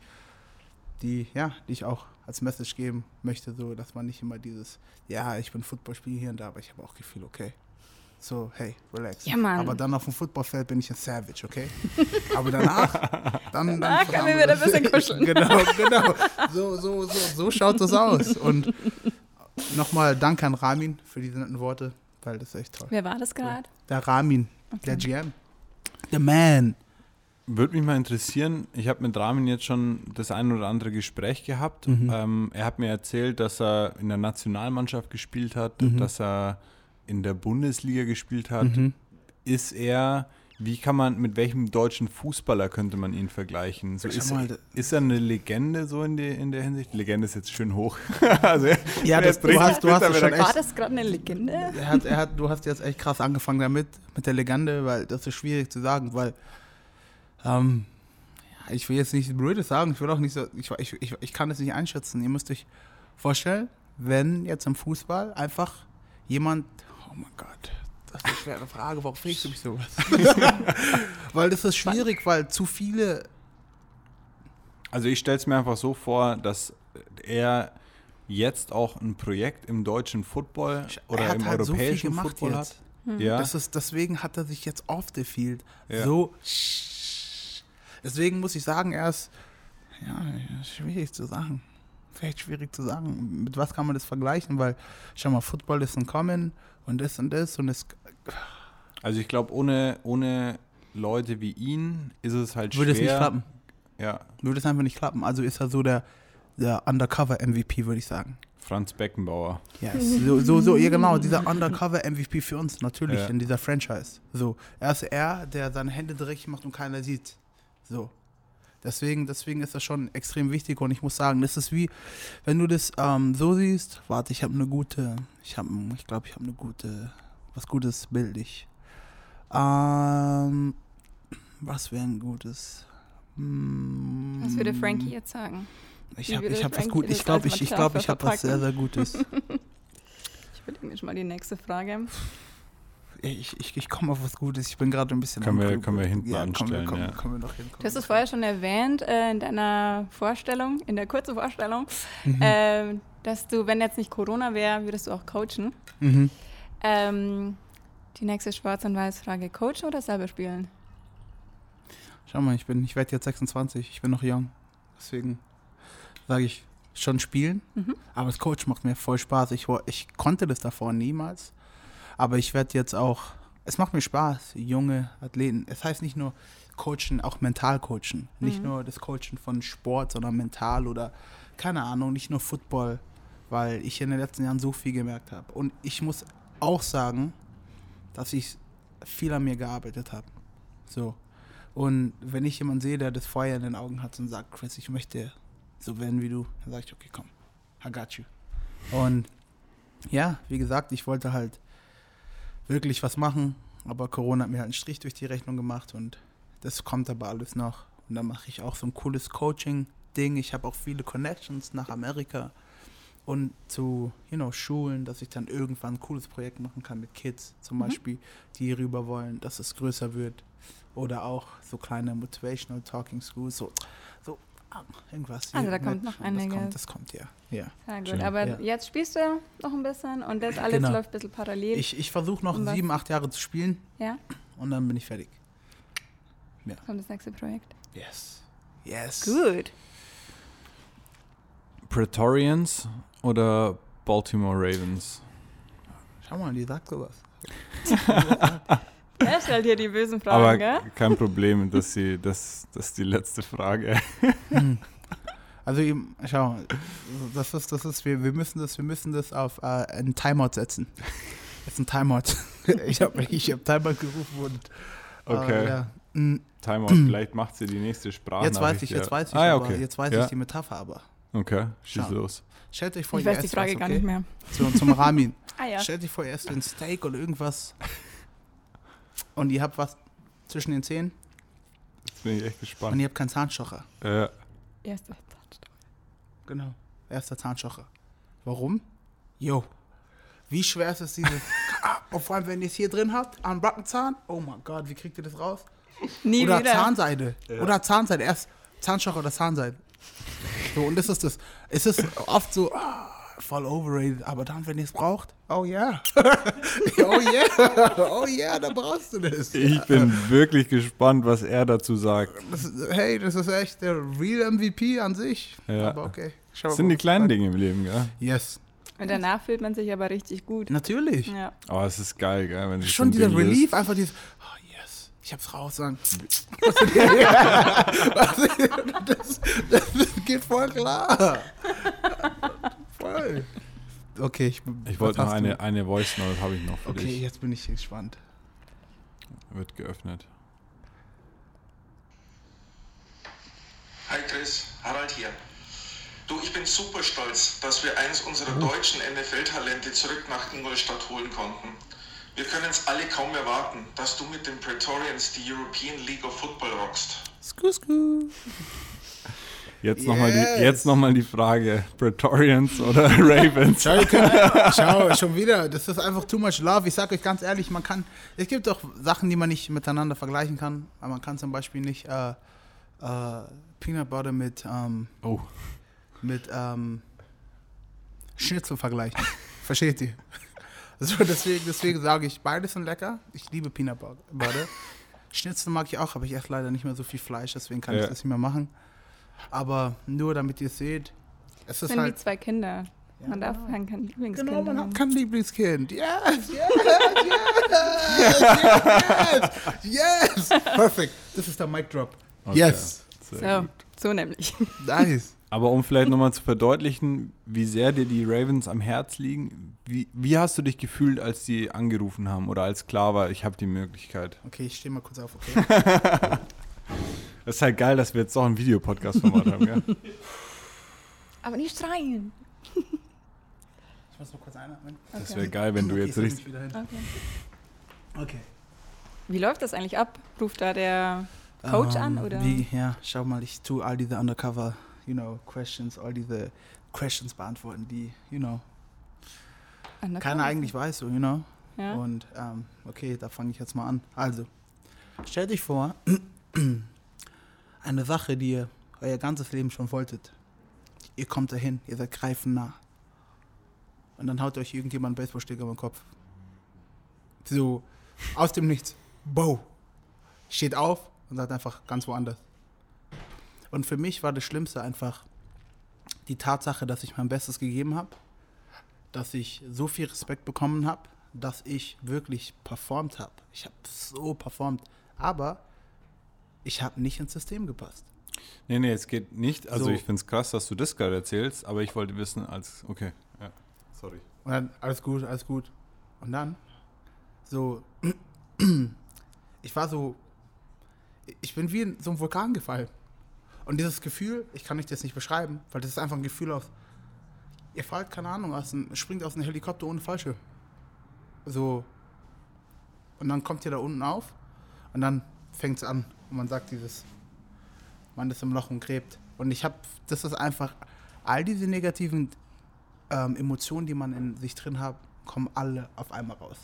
die, ja, die ich auch als Message geben möchte, so, dass man nicht immer dieses, ja, ich bin Footballspieler hier und da, aber ich habe auch Gefühl, okay. So, hey, relax. Ja, Mann. Aber dann auf dem Footballfeld bin ich ein Savage, okay? Aber danach, dann, dann Danach können wir wieder ein bisschen kuscheln. genau, genau. So, so, so, so schaut das aus. Und nochmal Dank an Ramin für diese netten Worte, weil das ist echt toll. Wer war das gerade? Der Ramin, Okay. der GM. The man. Würde mich mal interessieren, ich habe mit Ramin jetzt schon das ein oder andere Gespräch gehabt. Mhm. Ähm, er hat mir erzählt, dass er in der Nationalmannschaft gespielt hat, Mhm. dass er in der Bundesliga gespielt hat. Mhm. Ist er, wie kann man, mit welchem deutschen Fußballer könnte man ihn vergleichen? So ist, mal, ist er eine Legende so in, der in der Hinsicht? Legende ist jetzt schön hoch. also, Ja, das, du bringt hast, du hast schon wieder- War echt. das gerade eine Legende? Er hat, er hat, du hast jetzt echt krass angefangen damit, mit der Legende, weil das ist schwierig zu sagen, weil ähm, ich will jetzt nicht Blödes sagen, ich will auch nicht so, ich, ich, ich, ich kann es nicht einschätzen. Ihr müsst euch vorstellen, wenn jetzt im Fußball einfach jemand, oh mein Gott, das ist eine schwere Frage, warum fragst du mich sowas? weil das ist schwierig, weil zu viele Also ich stelle es mir einfach so vor, dass er jetzt auch ein Projekt im deutschen Football oder er im halt so europäischen gemacht Football jetzt. hat. Ja. Das ist, deswegen hat er sich jetzt off the field Ja. so. Deswegen muss ich sagen, er ist ja, schwierig zu sagen. Vielleicht schwierig zu sagen. Mit was kann man das vergleichen? Weil, schau mal, Football ist ein Common und das und das und es Also ich glaube, ohne, ohne Leute wie ihn ist es halt würde es schwer. nicht klappen. Ja, Würde es einfach nicht klappen. Also ist er so der, der Undercover-MVP, würde ich sagen. Franz Beckenbauer. Ja, so, so, so, ja genau, dieser Undercover-MVP für uns natürlich Ja. in dieser Franchise. So, er ist er, der seine Hände dreckig macht und keiner sieht. So. Deswegen, deswegen ist das schon extrem wichtig und ich muss sagen, das ist wie, wenn du das ähm, so siehst, warte, ich habe eine gute, ich habe, ich glaube, ich habe eine gute, was Gutes bildlich. Ähm, was wäre ein gutes? Hm, Was würde Frankie jetzt sagen? Ich habe ich hab was gut, ich glaube, ich, ich, glaub, ich habe was sehr, sehr Gutes. Ich überlege mir schon mal die nächste Frage. Ich, ich, ich komme auf was Gutes. Ich bin gerade ein bisschen. Können am wir- können wir hinten ja, anstellen, Kommen wir, kommen, ja. wir noch hin. Du hast es vorher schon erwähnt äh, in deiner Vorstellung, in der kurzen Vorstellung, Mhm. ähm, dass du, wenn jetzt nicht Corona wäre, würdest du auch coachen. Mhm. Ähm, die nächste Schwarz- und Weiß-Frage: Coachen oder selber spielen? Schau mal, ich bin, ich werde jetzt 26. Ich bin noch jung. Deswegen sage ich schon spielen. Mhm. Aber das Coach macht mir voll Spaß. Ich, ich konnte das davor niemals. Aber ich werde jetzt auch. Es macht mir Spaß, junge Athleten. Es heißt nicht nur coachen, auch mental coachen. Nicht Mhm. nur das Coachen von Sport, sondern mental oder keine Ahnung, nicht nur Football, weil ich in den letzten Jahren so viel gemerkt habe. Und ich muss auch sagen, dass ich viel an mir gearbeitet habe. So. Und wenn ich jemanden sehe, der das Feuer in den Augen hat und sagt, Chris, ich möchte so werden wie du, dann sage ich, okay, komm, I got you. Und ja, wie gesagt, ich wollte halt wirklich was machen, aber Corona hat mir halt einen Strich durch die Rechnung gemacht und das kommt aber alles noch. Und dann mache ich auch so ein cooles Coaching-Ding. Ich habe auch viele Connections nach Amerika und zu, you know, Schulen, dass ich dann irgendwann ein cooles Projekt machen kann mit Kids zum Mhm. Beispiel, die rüber wollen, dass es größer wird. Oder auch so kleine Motivational Talking Schools, so, so ah, irgendwas. Also hier da kommt mit- noch Das einiges. kommt, das kommt ja. ja. Ja, gut, Schön. aber Ja. jetzt spielst du noch ein bisschen und das alles Genau. läuft ein bisschen parallel. Ich, ich versuche noch Und was- sieben, acht Jahre zu spielen ja, und dann bin ich fertig. kommt das nächste Projekt. Yes. Yes. Gut. Praetorians oder Baltimore Ravens? Schau mal, die sagt sowas. Er stellt hier die bösen Fragen, Aber gell? kein Problem, dass sie, das, das ist die letzte Frage. Also eben, schau, das ist, das ist, wir, wir müssen das, wir müssen das auf äh, einen Timeout setzen. Jetzt ein Timeout. ich habe ich hab Timeout gerufen und Okay. äh, ja. Mm, Timeout, vielleicht macht sie die nächste Sprache. Jetzt weiß ich, jetzt weiß ich, ah, ja, aber, okay. jetzt weiß ja. ich die Metapher aber. Okay, schieß Schau. los. Stellt euch vor, Ich ihr weiß die Frage was, gar okay? nicht mehr. Zum, zum Ramin. Ah ja. Stellt euch vor, ihr esst ein Steak oder irgendwas und ihr habt was zwischen den Zähnen Jetzt bin ich echt und gespannt. ihr habt keinen Zahnstocher. Äh, Erste. Genau. Erster Zahnstocher. Warum? Jo. Wie schwer ist es dieses. ah, und vor allem, wenn ihr es hier drin habt, am Backenzahn. Oh mein Gott, wie kriegt ihr das raus? Nie oder wieder. Zahnseide. Oder Zahnseide. Erst Zahnstocher oder Zahnseide. So, und das ist das, es ist oft so, ah, voll overrated, aber dann, wenn ihr es braucht, oh yeah. oh yeah, oh yeah, da brauchst du das. Ich bin wirklich gespannt, was er dazu sagt. Das ist, hey, das ist echt der real MVP an sich. Ja. Aber okay. Schau Das sind die kleinen. Dinge im Leben, gell? Yes, Und danach fühlt man sich aber richtig gut. natürlich. Ja. Aber es ist geil, gell? Wenn Schon so dieser. Relief, einfach dieses, oh yes, ich hab's raus. Sagen. das, das geht voll klar. Voll. Okay, ich, Ich wollte noch eine, eine Voice Note, habe ich noch für Okay, dich. jetzt bin ich gespannt. Wird geöffnet. Hi Chris, Harald hier. Du, ich bin super stolz, dass wir eins unserer deutschen NFL-Talente zurück nach Ingolstadt holen konnten. Wir können es alle kaum erwarten, dass du mit den Praetorians die European League of Football rockst. Sku, sku. Jetzt nochmal die, Yes. jetzt noch mal die Frage: Praetorians oder Ravens? Schau, könnt, schau, schon wieder, das ist einfach too much love. Ich sag euch ganz ehrlich, man kann, es gibt doch Sachen, die man nicht miteinander vergleichen kann. Aber man kann zum Beispiel nicht äh, äh, Peanut Butter mit, ähm, Oh, mit ähm, Schnitzel vergleichen. Versteht ihr? So, deswegen, deswegen sage ich, beides sind lecker. Ich liebe Peanut Butter. Schnitzel mag ich auch, aber ich esse leider nicht mehr so viel Fleisch, deswegen kann Ja. ich das nicht mehr machen. Aber nur damit ihr es seht, es ist sind wie halt. zwei Kinder. Ja, Man darf kein, Lieblingskind Genau, man haben. hat kein Lieblingskind. Yes, yes, yes, yes, yes. Perfect. Das ist der Mic Drop. okay. Yes. Sehr So, gut. so nämlich. Nice. Aber um vielleicht nochmal zu verdeutlichen, wie sehr dir die Ravens am Herz liegen, wie, wie hast du dich gefühlt, als die angerufen haben oder als klar war, ich habe die Möglichkeit? Okay, ich stehe mal kurz auf, okay? Das ist halt geil, dass wir jetzt doch ein Videopodcast-Format haben, gell? Aber nicht schreien. Ich muss noch kurz einatmen. Das Okay. wäre geil, wenn du Okay, jetzt wieder hin. Okay. Okay. Wie läuft das eigentlich ab? Ruft da der Coach an, oder? Ähm, Wie, ja, schau mal, ich tue all diese Undercover, you know, Questions, all diese Questions beantworten, die, you know, Undercover? keiner eigentlich weiß, so, you know. Ja? Und ähm, okay, da fange ich jetzt mal an. Also, stellt euch vor, eine Sache, die ihr euer ganzes Leben schon wolltet. Ihr kommt dahin, ihr seid greifen nah. Und dann haut euch irgendjemand einen über den Kopf. So, aus dem Nichts. Bow. Steht auf und sagt einfach ganz woanders. Und für mich war das Schlimmste einfach die Tatsache, dass ich mein Bestes gegeben habe, dass ich so viel Respekt bekommen habe, dass ich wirklich performt habe. Ich habe so performt, aber ich habe nicht ins System gepasst. Nee, nee, es geht nicht. Also So. ich finde es krass, dass du das gerade erzählst, aber ich wollte wissen, als. Okay, ja. Sorry. Und dann, alles gut, alles gut. Und dann, so, ich war so, ich bin wie in so einem Vulkan gefallen. Und dieses Gefühl, ich kann euch das nicht beschreiben, weil das ist einfach ein Gefühl aus, ihr fallt, keine Ahnung, aus einem, springt aus einem Helikopter ohne Fallschirm. So, und dann kommt ihr da unten auf und dann fängt es an und man sagt dieses, man ist im Loch und gräbt. Und ich habe, das ist einfach, all diese negativen ähm, Emotionen, die man in sich drin hat, kommen alle auf einmal raus.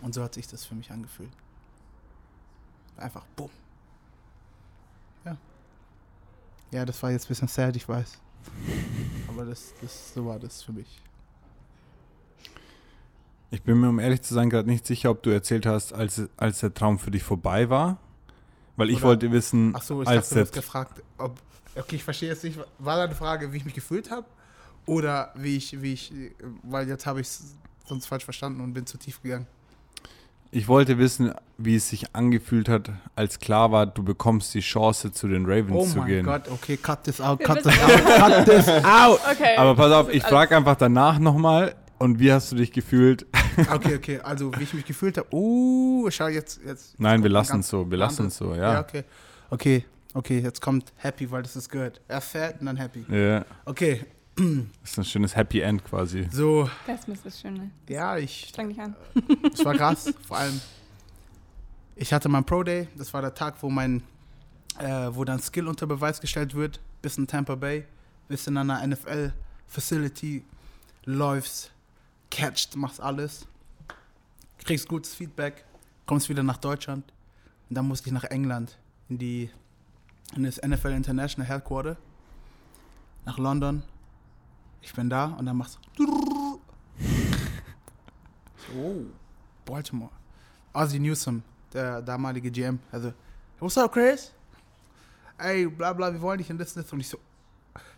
Und so hat sich das für mich angefühlt. Einfach bumm. Ja. Ja, das war jetzt ein bisschen sad, ich weiß. Aber das, das, so war das für mich. Ich bin mir, um ehrlich zu sein, gerade nicht sicher, ob du erzählt hast, als, als der Traum für dich vorbei war. Weil ich Oder- wollte wissen, Ach so, ich als dachte, du hast gefragt, ob. Okay, ich verstehe jetzt nicht. War deine Frage, wie ich mich gefühlt habe? Oder wie ich, wie ich. Weil jetzt habe ich es sonst falsch verstanden und bin zu tief gegangen. Ich wollte wissen, wie es sich angefühlt hat, als klar war, du bekommst die Chance, zu den Ravens Oh zu mein gehen. Gott, okay, cut this out, cut this out, cut this out. Okay. Aber pass auf, ich frage einfach danach nochmal, und wie hast du dich gefühlt? Okay, okay, also wie ich mich gefühlt habe. Uh, schau jetzt. jetzt Nein, wir lassen es so, wir lassen es so, Ja, ja. okay. Okay, okay, jetzt kommt happy, weil das ist good. Erst sad und dann happy. Ja, Okay, das ist ein schönes Happy End quasi. so, Das ist das Schöne. ja, ich, Streng dich an. es war krass. Vor allem, ich hatte meinen Pro Day. Das war der Tag, wo mein, äh, wo dein Skill unter Beweis gestellt wird. Bis in Tampa Bay, bis in einer NFL Facility läufst, catcht, machst alles, kriegst gutes Feedback, kommst wieder nach Deutschland. Und dann musste ich nach England in die in das NFL International Headquarter. nach London. Ich bin da und dann machst du. Oh, Baltimore. Ozzy Newsom, der damalige GM. Also, what's up, Chris? Ey, bla bla, wir wollen dich in das, das. Und ich so.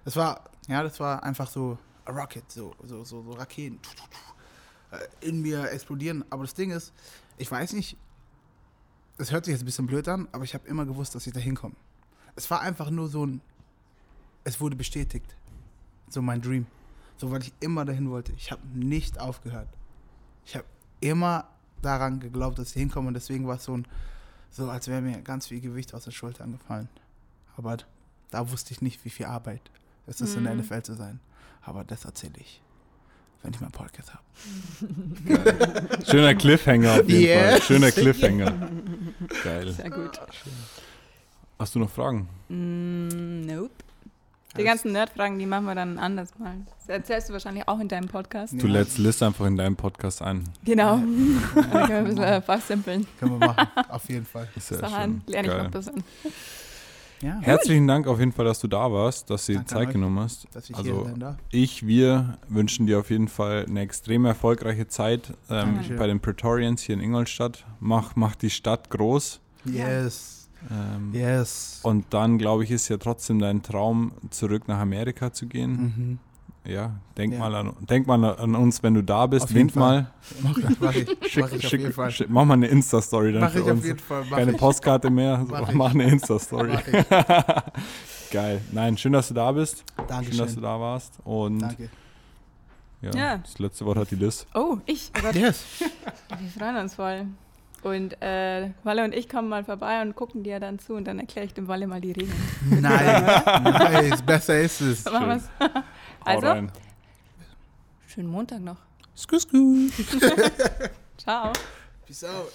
Das war, ja, das war einfach so Rocket, so, so, so, so Raketen. Äh, In mir explodieren. Aber das Ding ist, ich weiß nicht, es hört sich jetzt ein bisschen blöd an, aber ich habe immer gewusst, dass ich da hinkomme. Es war einfach nur so ein, es wurde bestätigt. So mein Dream. So, weil ich immer dahin wollte. Ich habe nicht aufgehört. Ich habe immer daran geglaubt, dass ich hinkomme und deswegen war es so ein, so als wäre mir ganz viel Gewicht aus den Schultern gefallen. Aber da wusste ich nicht, wie viel Arbeit es ist, in der Mhm. NFL zu sein. Aber das erzähle ich, wenn ich meinen Podcast habe. Schöner Cliffhanger auf jeden Yes. Fall. Schöner Cliffhanger. Geil. Sehr gut. Hast du noch Fragen? Mm, nope. Die ganzen Nerdfragen, die machen wir dann anders mal. Das erzählst du wahrscheinlich auch in deinem Podcast. Du Ja. lädst Liz einfach in deinem Podcast ein. Genau. Dann können wir ein bisschen äh, fachsimpeln. Können wir machen, auf jeden Fall. Sehr Bis schön. lerne ich noch ein bisschen. Ja, Herzlichen Dank auf jeden Fall, dass du da warst, dass du dir Zeit euch. genommen hast. dass ich Also hier sein darf. ich, wir wünschen dir auf jeden Fall eine extrem erfolgreiche Zeit ähm, bei den Praetorians hier in Ingolstadt. Mach, mach die Stadt groß. Yes, Ähm, yes. Und dann, glaube ich, ist ja trotzdem dein Traum, zurück nach Amerika zu gehen. Mhm. Ja, denk, Ja. Mal an, denk mal an uns, wenn du da bist. Auf jeden Wink mal. Mach, mach ich, Schick, mach ich auf schick, jeden Fall. schick, mach mal eine Insta-Story dann Mach für ich auf uns. jeden Fall. Mach Keine ich. Postkarte mehr, so, Mach mach, ich. eine Insta-Story. Mach. Geil. Nein, schön, dass du da bist. Schön, dass du Dankeschön. da warst. Und Danke. ja, Ja. das letzte Wort hat die Liz. Oh, ich. Oh Gott, Yes. wir freuen uns voll. Und äh, Walle und ich kommen mal vorbei und gucken dir dann zu und dann erkläre ich dem Walle mal die Regeln. Nice. nice. Besser ist es. So machen wir's. Also, rein. schönen Montag noch. Skus, skus. Ciao. Peace out.